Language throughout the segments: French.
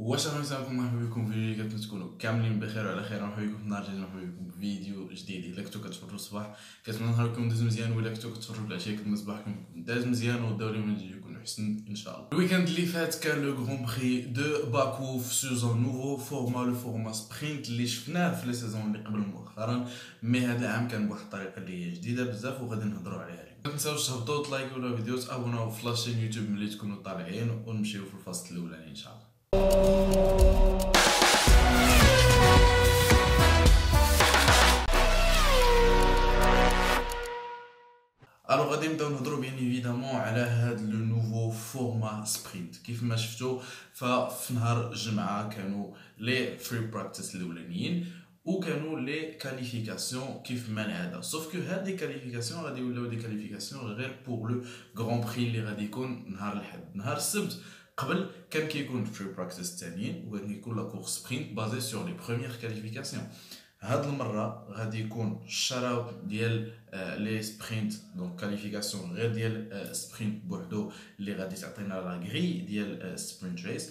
واش راهم يسلمكم مرحبا بكم في فيديو كنتمنى تكونوا كاملين بخير وعلى خير؟ مرحبا بكم في نهار جديد مرحبا بكم بفيديو جديد. إلا كنتو كتفرجوا الصباح كنتمنى نهاركم داز مزيان ولا كنتو كتفرجوا العشيه كنتمنى صباحكم داز مزيان وداو اليوم يكون حسن إن شاء الله. الويكاند اللي فات كان لو غران بري دو باكو في سيزون نوفو فورما لو فورما سبرينت اللي شفناه في لي سيزون اللي قبل مؤخرا. مي هذا العام كان بواحد الطريقة اللي هي جديدة بزاف وغادي نهضروا عليها ما تنساوش تهبطوا تلايكوا لو فيديو تابوناو في لاشين يوتيوب ملي تكونوا طالعين ونمشيو في الفصل الأولاني إن شاء الله. ألو غادي نبداو نهضروا بيان ايفيدامون على هاد لو نوفو فورما سبرينت كيف ما شفتوا ففي نهار الجمعه كانوا لي فري براكتيس الاولانيين وكانوا لي كاليفيكاسيون كيف ما العاده سوف كو هاد لي كاليفيكاسيون غادي يولاو دي كاليفيكاسيون غير بور لو غران بري اللي غادي يكون نهار الحد نهار السبت قبل كان كيكون فري براكتيس الثانيين وغادي يكون لا كورس سبرينت بازي سور لي بروميير كاليفيكاسيون هاد المرة غادي يكون الشراوت ديال لي سبرينت دونك كاليفيكاسيون غير ديال سبرينت بوحدو اللي غادي تعطينا لا غري ديال سبرينت ريس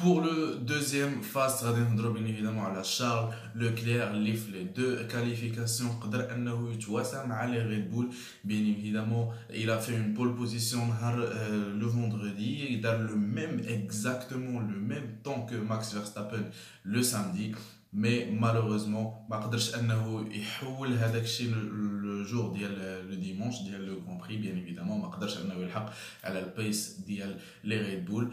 Pour le deuxième phase, bien évidemment à la Charles Leclerc, les deux qualifications, les Red Bull, bien évidemment, il a fait une pole position euh, le vendredi, il a le même, exactement le même temps que Max Verstappen le samedi. Mais malheureusement, ما قدرش انه يحول هذاك الشيء le jour ديال le dimanche ديال le Grand Prix bien évidemment ما قدرش انه يلحق على البيس ديال لي ريد بول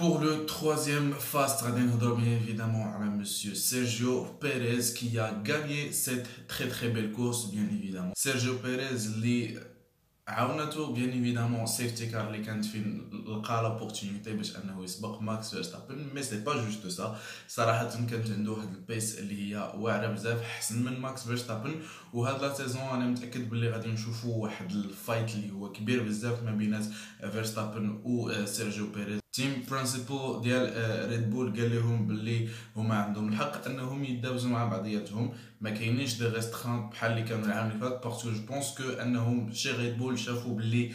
Pour le troisième fast, bien évidemment à Monsieur Sergio Perez qui a gagné cette très très belle course, bien évidemment. Sergio Perez, les عاونته بيان ايفيدامون سيفتي كار اللي كانت فين لقى لابورتينيتي باش أنه يسبق ماكس فيرستابن مي سي با جوست سا صراحة كانت عنده واحد البيس اللي هي واعرة بزاف أحسن من ماكس فيرستابن وهاد لا سيزون أنا متأكد باللي غادي نشوفوا واحد الفايت اللي هو كبير بزاف ما بين فيرستابن و سيرجيو بيريز تيم برينسيبل ديال ريد بول قال لهم باللي هما عندهم الحق أنهم يدابزوا مع بعضياتهم. ما كاينينش دي ريسترانت بحال اللي كانوا العام اللي فات باسكو جو بونس كو أنهم شي ريد بول شافوا باللي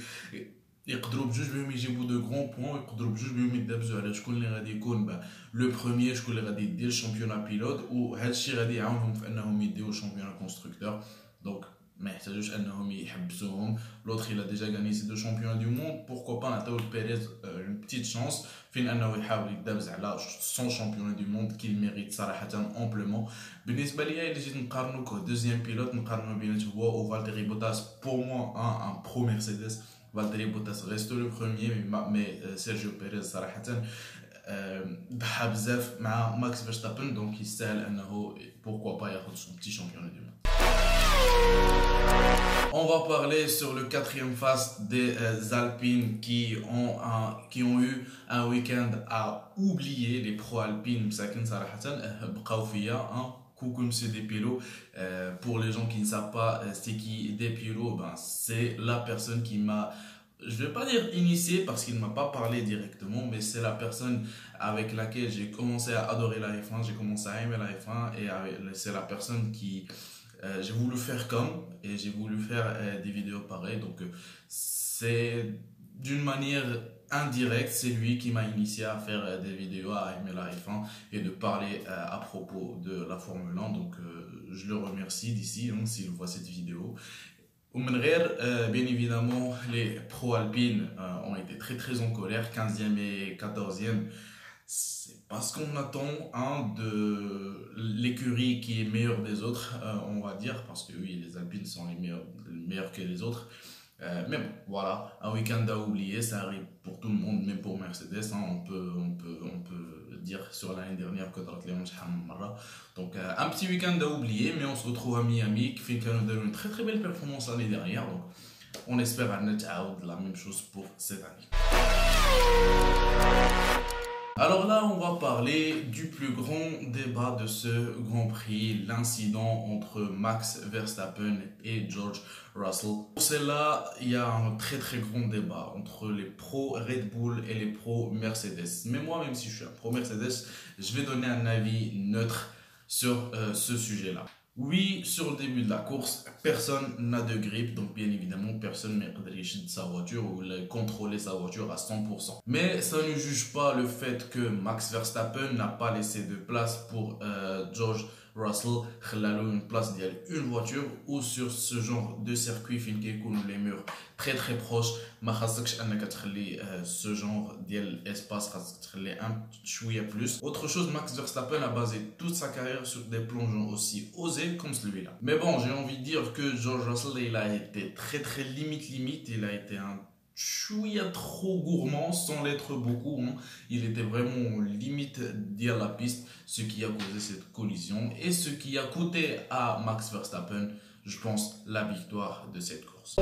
يقدروا بجوج بهم يجيبوا دو غران بوان يقدروا بجوج بهم يدابزوا على شكون اللي غادي يكون لو بروميير شكون اللي غادي يدير الشامبيونا بيلوت وهذا الشيء غادي يعاونهم في أنهم يديو الشامبيونا كونستركتور دونك ما يحتاجوش انهم يحبسوهم لوتر il a déjà gagné ces deux championnats du monde pourquoi pas نعطيو لبيريز une petite chance فين انه يحاول يدابز على سون شامبيون دو موند كي ميريت صراحه امبلومون بالنسبه ليا الا جيت نقارنو كو دوزيام بيلوت نقارنو بينات هو وفالتيري بوتاس بور موا ان ان برو مرسيدس فالتيري بوتاس ريستو لو بروميير مي سيرجيو بيريز صراحه ضحى بزاف مع ماكس فيرستابن دونك يستاهل انه بوركوا با ياخذ سون بتي شامبيون دو موند On va parler sur le quatrième phase des euh, Alpines qui ont, un, qui ont eu un week-end à oublier les pro-alpines. Coucou monsieur Despilo. Euh, pour les gens qui ne savent pas euh, c'est qui Despilo, ben, c'est la personne qui m'a je vais pas dire initié parce qu'il ne m'a pas parlé directement, mais c'est la personne avec laquelle j'ai commencé à adorer la F1, j'ai commencé à aimer la F1 et c'est la personne qui, euh, j'ai voulu faire comme et j'ai voulu faire euh, des vidéos pareilles. Donc, euh, c'est d'une manière indirecte, c'est lui qui m'a initié à faire des vidéos, à aimer la F1 et de parler à propos de la Formule 1. Donc, je le remercie d'ici hein, s'il voit cette vidéo. bien évidemment, les pro-alpines ont été très très en colère, 15e et 14e c'est parce qu'on attend un de l'écurie qui est meilleur des autres, euh, on va dire, parce que oui, les Alpines sont les meilleurs, meilleurs que les autres. Euh, mais bon, voilà, un week-end à oublier, ça arrive pour tout le monde, même pour Mercedes. Hein, on, peut, on, peut, on peut dire sur l'année dernière que Donc, euh, un petit week-end à oublier, mais on se retrouve à Miami, qui fait une très très belle performance l'année dernière. Donc, on espère un net out, la même chose pour cette année. Alors là, on va parler du plus grand débat de ce Grand Prix, l'incident entre Max Verstappen et George Russell. Pour cela, il y a un très très grand débat entre les pros Red Bull et les pros Mercedes. Mais moi, même si je suis un pro Mercedes, je vais donner un avis neutre sur euh, ce sujet-là. Oui, sur le début de la course, personne n'a de grippe, donc bien évidemment, personne n'a de sa voiture ou contrôler sa voiture à 100%. Mais ça ne juge pas le fait que Max Verstappen n'a pas laissé de place pour euh, George Russell خلالو une place ديال une voiture ou sur ce genre de circuit فين كيكونوا les murs très très proches ما خاصكش انك تخلي ce genre ديال espace خاصك تخلي un شويه plus autre chose Max Verstappen a basé toute sa carrière sur des plongeons aussi osés comme celui-là mais bon j'ai envie de dire que George Russell il a été très très limite limite il a été un chouïa trop gourmand sans l'être beaucoup. Hein. Il était vraiment limite dire la piste, ce qui a causé cette collision et ce qui a coûté à Max Verstappen, je pense, la victoire de cette course.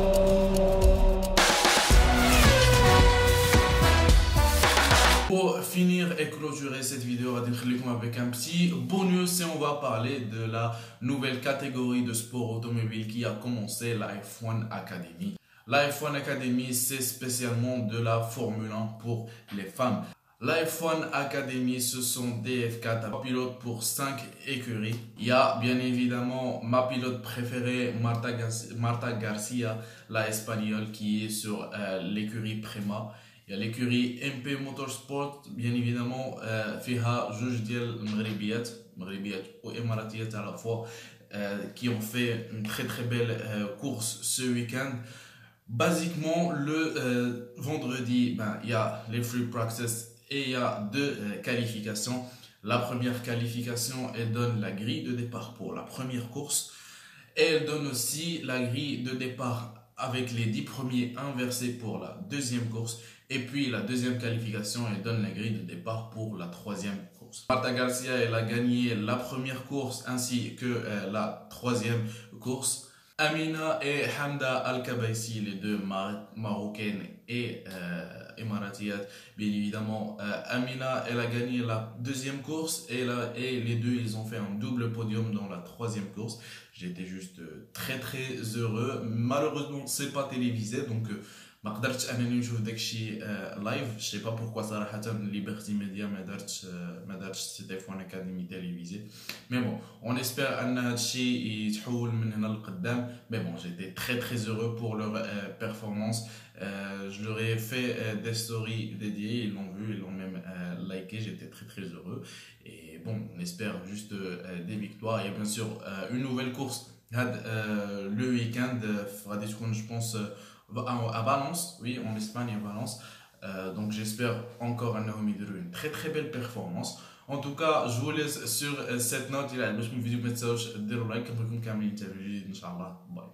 Pour finir et clôturer cette vidéo, avec un petit bonus et on va parler de la nouvelle catégorie de sport automobile qui a commencé, la F1 Academy. La F1 Academy, c'est spécialement de la Formule 1 pour les femmes. La F1 Academy, ce sont des F4 pilotes pour 5 écuries. Il y a bien évidemment ma pilote préférée, Marta, Garcia, la espagnole, qui est sur euh, l'écurie Prema. Il y a l'écurie MP Motorsport, bien évidemment, euh, فيها جوج ديال المغربيات مغربيات à la fois euh, qui ont fait une très très belle course ce week-end. Basiquement, le euh, vendredi, ben, il y a les free practice et il y a deux euh, qualifications. La première qualification, elle donne la grille de départ pour la première course. Et elle donne aussi la grille de départ avec les 10 premiers inversés pour la deuxième course. Et puis la deuxième qualification, elle donne la grille de départ pour la troisième course. Marta Garcia, elle a gagné la première course ainsi que euh, la troisième course. Amina et Hamda Al-Kabaisi, les deux marocaines et euh, émiratiennes, bien évidemment. Euh, Amina, elle a gagné la deuxième course et, et les deux, ils ont fait un double podium dans la troisième course. J'étais juste euh, très très heureux. Malheureusement, c'est pas télévisé, donc ما قدرتش انني نشوف داكشي لايف شي با بوركوا صراحه ليبرتي ميديا ما دارتش ما دارتش سي تيفون اكاديمي تيليفيزي mais bon, on espère que Chi se Mais bon, j'étais très très heureux pour leur euh, performance. Euh, je leur ai fait euh, des stories dédiées, ils l'ont vu, ils l'ont même liké, j'étais très très heureux. Et bon, on espère juste des victoires et bien sûr une nouvelle course le week-end. je pense, à Valence, oui, en Espagne, à Valence. donc j'espère encore à Naomi une très très belle performance. ان توكا جو ليس سور سيت نوت إلى عجبتكم الفيديو ما تنساوش ديروا لايك كنبغيكم كاملين تابعوا جديد ان شاء الله باي